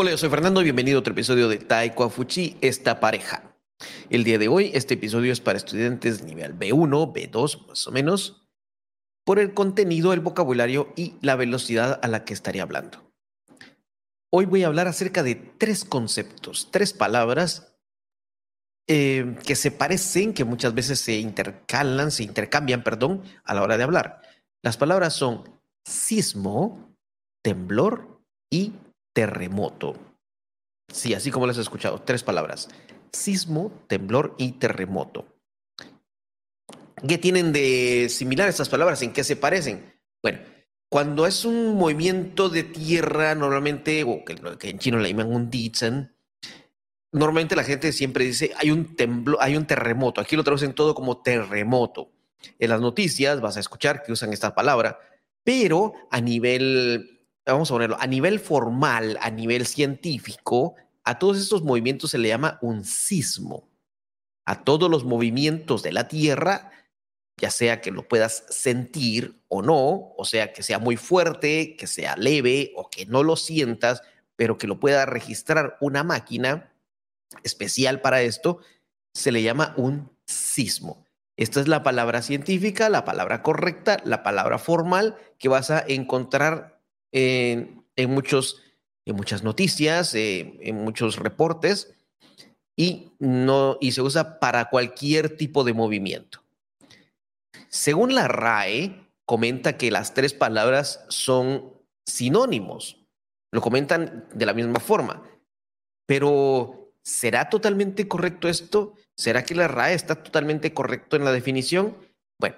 Hola, soy Fernando y bienvenido a otro episodio de Taiko Fuchi, esta pareja. El día de hoy, este episodio es para estudiantes nivel B1, B2 más o menos, por el contenido, el vocabulario y la velocidad a la que estaría hablando. Hoy voy a hablar acerca de tres conceptos, tres palabras eh, que se parecen, que muchas veces se intercalan, se intercambian, perdón, a la hora de hablar. Las palabras son sismo, temblor y terremoto. Sí, así como las he escuchado, tres palabras. Sismo, temblor y terremoto. ¿Qué tienen de similar estas palabras? ¿En qué se parecen? Bueno, cuando es un movimiento de tierra, normalmente, o que, en chino le llaman un ditzen, normalmente la gente siempre dice hay un temblor, hay un terremoto. Aquí lo traducen todo como terremoto. En las noticias vas a escuchar que usan esta palabra, pero a nivel vamos a ponerlo, a nivel formal, a nivel científico, a todos estos movimientos se le llama un sismo. A todos los movimientos de la Tierra, ya sea que lo puedas sentir o no, o sea que sea muy fuerte, que sea leve o que no lo sientas, pero que lo pueda registrar una máquina especial para esto, se le llama un sismo. Esta es la palabra científica, la palabra correcta, la palabra formal que vas a encontrar en, muchos, en muchas noticias, eh, en muchos reportes, y, no, y se usa para cualquier tipo de movimiento. Según la RAE, comenta que las tres palabras son sinónimos. Lo comentan de la misma forma. Pero, ¿será totalmente correcto esto? ¿Será que la RAE está totalmente correcto en la definición? Bueno,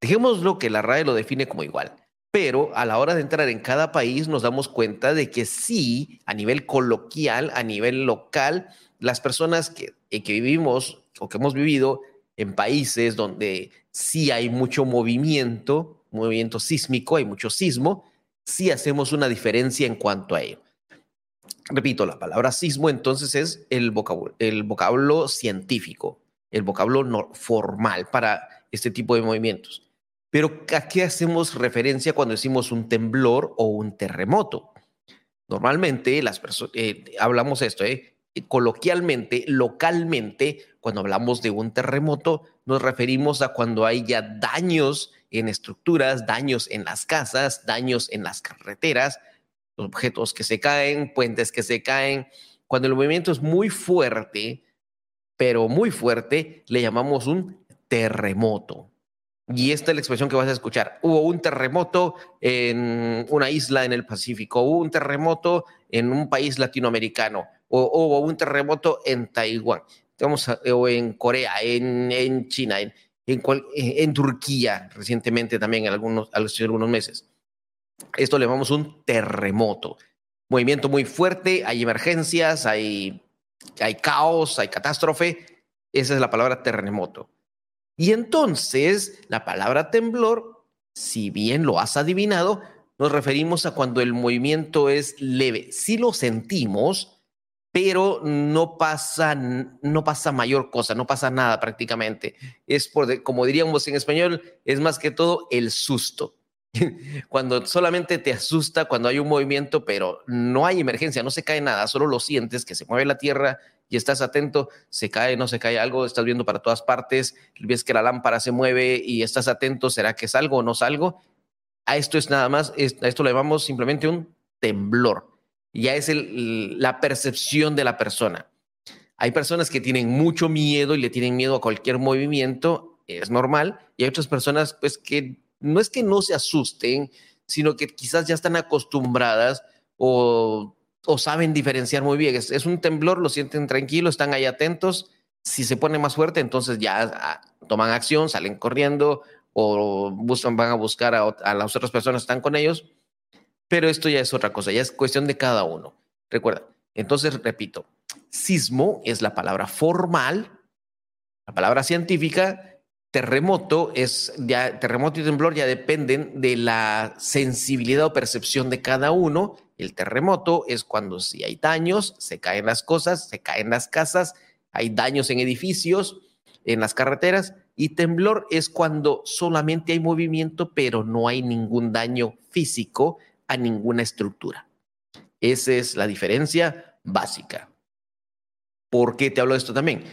dejémoslo que la RAE lo define como igual pero a la hora de entrar en cada país nos damos cuenta de que sí, a nivel coloquial, a nivel local, las personas que, eh, que vivimos o que hemos vivido en países donde sí hay mucho movimiento, movimiento sísmico, hay mucho sismo, sí hacemos una diferencia en cuanto a ello. Repito, la palabra sismo entonces es el vocablo, el vocablo científico, el vocablo formal para este tipo de movimientos. Pero ¿a qué hacemos referencia cuando decimos un temblor o un terremoto? Normalmente las personas, eh, hablamos esto, eh, coloquialmente, localmente, cuando hablamos de un terremoto, nos referimos a cuando hay ya daños en estructuras, daños en las casas, daños en las carreteras, objetos que se caen, puentes que se caen. Cuando el movimiento es muy fuerte, pero muy fuerte, le llamamos un terremoto. Y esta es la expresión que vas a escuchar. Hubo un terremoto en una isla en el Pacífico, hubo un terremoto en un país latinoamericano, o hubo un terremoto en Taiwán, o en Corea, en, China, en, Turquía, recientemente también, en algunos, algunos meses. Esto le llamamos un terremoto. Movimiento muy fuerte, hay emergencias, hay, hay caos, hay catástrofe. Esa es la palabra terremoto. Y entonces la palabra temblor, si bien lo has adivinado, nos referimos a cuando el movimiento es leve. Sí lo sentimos, pero no pasa, no pasa mayor cosa, no pasa nada prácticamente. Es por, como diríamos en español, es más que todo el susto. Cuando solamente te asusta cuando hay un movimiento, pero no hay emergencia, no se cae nada, solo lo sientes que se mueve la tierra, y estás atento, se cae, no se cae algo, estás viendo para todas partes, ves que la lámpara se mueve y estás atento, ¿será que es algo o no es algo? A esto es nada más, a esto le llamamos simplemente un temblor. Ya es la percepción de la persona. Hay personas que tienen mucho miedo y le tienen miedo a cualquier movimiento, es normal, y hay otras personas pues que no es que no se asusten, sino que quizás ya están acostumbradas o o saben diferenciar muy bien. Es, un temblor, lo sienten tranquilo, están ahí atentos. Si se pone más fuerte, entonces ya ah, toman acción, salen corriendo o buscan, van a buscar a, las otras personas que están con ellos. Pero esto ya es otra cosa, ya es cuestión de cada uno. Recuerda, entonces repito, sismo es la palabra formal, la palabra científica, terremoto es ya terremoto y temblor ya dependen de la sensibilidad o percepción de cada uno el terremoto es cuando si hay daños, se caen las cosas, se caen las casas, hay daños en edificios, en las carreteras. Y temblor es cuando solamente hay movimiento, pero no hay ningún daño físico a ninguna estructura. Esa es la diferencia básica. ¿Por qué te hablo de esto también?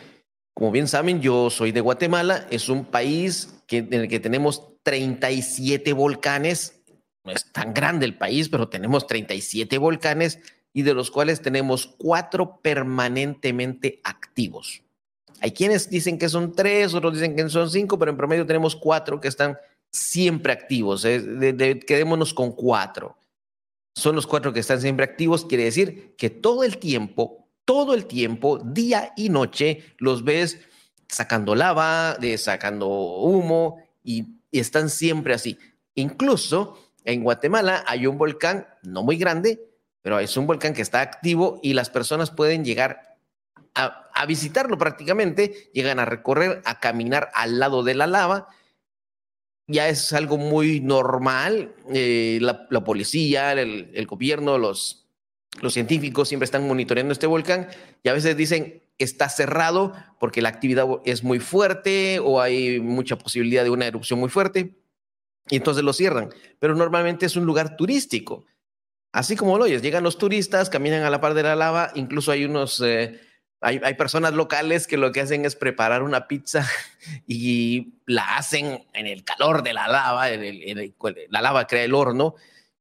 Como bien saben, yo soy de Guatemala, es un país que, en el que tenemos 37 volcanes. No es tan grande el país, pero tenemos 37 volcanes y de los cuales tenemos cuatro permanentemente activos. Hay quienes dicen que son tres, otros dicen que son cinco, pero en promedio tenemos cuatro que están siempre activos. ¿eh? quedémonos con cuatro. Son los cuatro que están siempre activos. Quiere decir que todo el tiempo, todo el tiempo, día y noche, los ves sacando lava, de, sacando humo y están siempre así. Incluso en Guatemala hay un volcán, no muy grande, pero es un volcán que está activo y las personas pueden llegar a, visitarlo prácticamente, llegan a recorrer, a caminar al lado de la lava. Ya es algo muy normal. Eh, la, policía, el, gobierno, los, los científicos siempre están monitoreando este volcán y a veces dicen está cerrado porque la actividad es muy fuerte o hay mucha posibilidad de una erupción muy fuerte y entonces lo cierran. Pero normalmente es un lugar turístico. Así como lo oyes, llegan los turistas, caminan a la par de la lava, incluso hay unos, eh, hay, personas locales que lo que hacen es preparar una pizza y la hacen en el calor de la lava, la lava crea el horno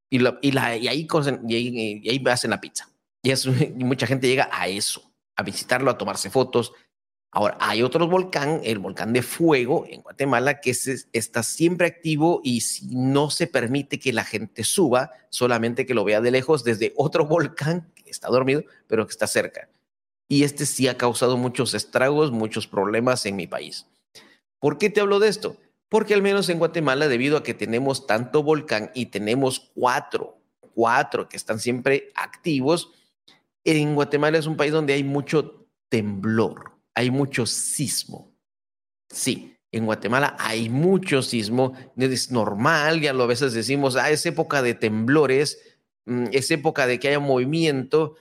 y, la, ahí, hacen la pizza. Y mucha gente llega a eso, a visitarlo, a tomarse fotos, Ahora, hay otro volcán, el volcán de fuego en Guatemala, que está siempre activo y no se permite que la gente suba, solamente que lo vea de lejos desde otro volcán que está dormido, pero que está cerca. Y este sí ha causado muchos estragos, muchos problemas en mi país. ¿Por qué te hablo de esto? Porque al menos en Guatemala, debido a que tenemos tanto volcán y tenemos cuatro, cuatro que están siempre activos, en Guatemala es un país donde hay mucho temblor hay mucho sismo. Sí, en Guatemala hay mucho sismo, es normal, ya lo a veces decimos, ah, es época de temblores, mm, es época de que haya movimiento.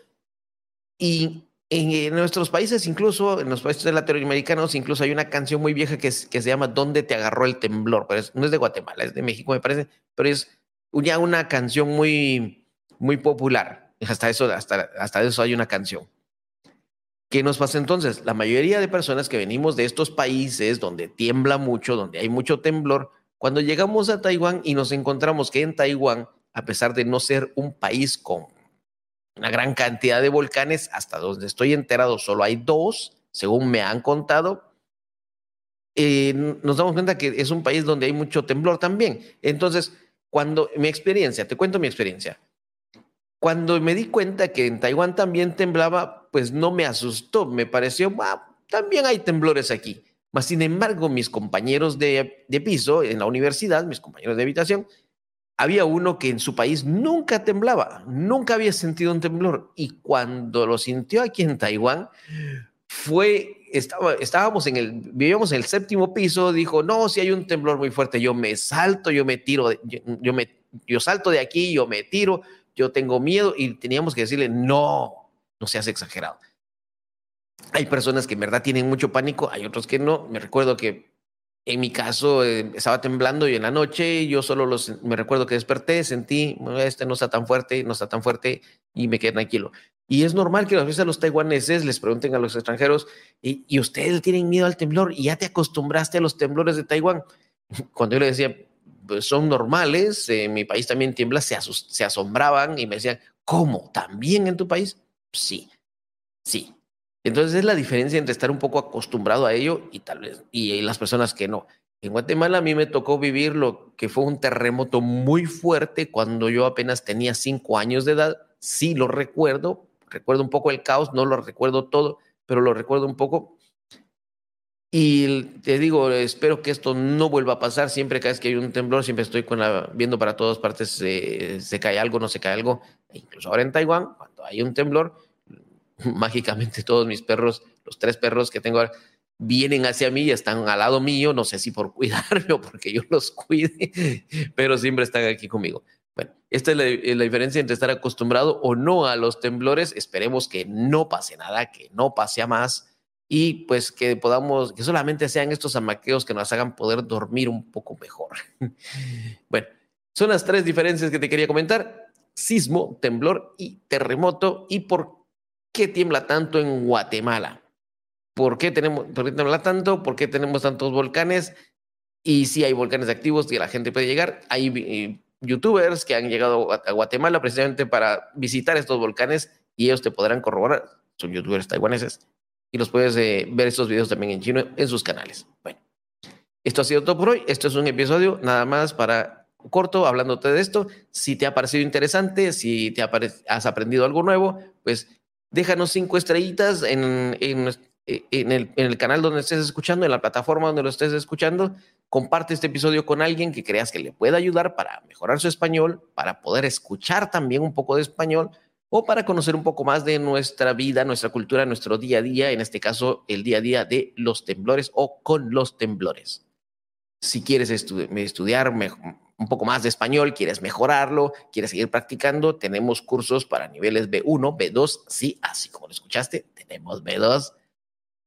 Y en, nuestros países, incluso en los países latinoamericanos, incluso hay una canción muy vieja que, se llama ¿Dónde te agarró el temblor? Pero no es de Guatemala, es de México, me parece, pero es ya una canción muy, muy popular. Hasta eso, hasta, hasta eso hay una canción. ¿Qué nos pasa entonces? La mayoría de personas que venimos de estos países donde tiembla mucho, donde hay mucho temblor, cuando llegamos a Taiwán y nos encontramos que en Taiwán, a pesar de no ser un país con una gran cantidad de volcanes, hasta donde estoy enterado solo hay dos, según me han contado, eh, nos damos cuenta que es un país donde hay mucho temblor también. Entonces, cuando mi experiencia, te cuento mi experiencia, cuando me di cuenta que en Taiwán también temblaba, pues no me asustó, me pareció, también hay temblores aquí. Mas, sin embargo, mis compañeros de, de piso en la universidad, mis compañeros de habitación, había uno que en su país nunca temblaba, nunca había sentido un temblor. Y cuando lo sintió aquí en Taiwán, fue, estaba, estábamos en el, vivíamos en el séptimo piso, dijo, no, si hay un temblor muy fuerte, yo me salto, yo me tiro, yo, yo, me, yo salto de aquí, yo me tiro, yo tengo miedo y teníamos que decirle, no, no seas exagerado. Hay personas que en verdad tienen mucho pánico, hay otros que no. Me recuerdo que en mi caso eh, estaba temblando y en la noche yo solo los, me recuerdo que desperté, sentí, este no está tan fuerte, no está tan fuerte y me quedé tranquilo. Y es normal que a veces a los taiwaneses les pregunten a los extranjeros, ¿y, ¿y ustedes tienen miedo al temblor? ¿Y ya te acostumbraste a los temblores de Taiwán? Cuando yo le decía, pues son normales, en mi país también tiembla, se, se asombraban y me decían, ¿cómo? ¿También en tu país? Sí, sí. Entonces es la diferencia entre estar un poco acostumbrado a ello y tal vez, y las personas que no. En Guatemala a mí me tocó vivir lo que fue un terremoto muy fuerte cuando yo apenas tenía cinco años de edad. Sí lo recuerdo, recuerdo un poco el caos, no lo recuerdo todo, pero lo recuerdo un poco. Y te digo, espero que esto no vuelva a pasar. Siempre cada vez que hay un temblor, siempre estoy con la, viendo para todas partes, se cae algo, no se cae algo. E incluso ahora en Taiwán, hay un temblor, mágicamente todos mis perros, los tres perros que tengo ahora, vienen hacia mí y están al lado mío, no sé si por cuidarme o porque yo los cuide, pero siempre están aquí conmigo. Bueno, esta es la, la, diferencia entre estar acostumbrado o no a los temblores. Esperemos que no pase nada, que no pase a más y pues que podamos, que solamente sean estos amaqueos que nos hagan poder dormir un poco mejor. bueno, son las tres diferencias que te quería comentar. sismo, temblor y terremoto y por qué tiembla tanto en Guatemala. ¿Por qué, tenemos, ¿Por qué tiembla tanto? ¿Por qué tenemos tantos volcanes? Y si hay volcanes activos y la gente puede llegar. Hay eh, youtubers que han llegado a Guatemala precisamente para visitar estos volcanes y ellos te podrán corroborar. Son youtubers taiwaneses y los puedes eh, ver estos videos también en chino en sus canales. Bueno, esto ha sido todo por hoy. Esto es un episodio nada más para corto hablándote de esto. Si te ha parecido interesante, si te has aprendido algo nuevo, pues déjanos cinco estrellitas en, en, en, el, en el canal donde estés escuchando, en la plataforma donde lo estés escuchando. Comparte este episodio con alguien que creas que le pueda ayudar para mejorar su español, para poder escuchar también un poco de español o para conocer un poco más de nuestra vida, nuestra cultura, nuestro día a día, en este caso el día a día de los temblores o con los temblores. Si quieres estudiar un poco más de español, quieres mejorarlo, quieres seguir practicando, tenemos cursos para niveles B1, B2, sí, así como lo escuchaste, tenemos B2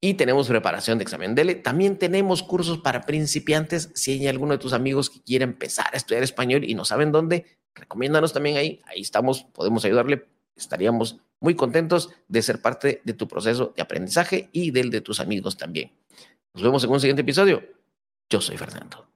y tenemos preparación de examen DELE. También tenemos cursos para principiantes. Si hay alguno de tus amigos que quiere empezar a estudiar español y no saben dónde, recomiéndanos también ahí. Ahí estamos, podemos ayudarle estaríamos muy contentos de ser parte de tu proceso de aprendizaje y del de tus amigos también. Nos vemos en un siguiente episodio. Yo soy Fernando.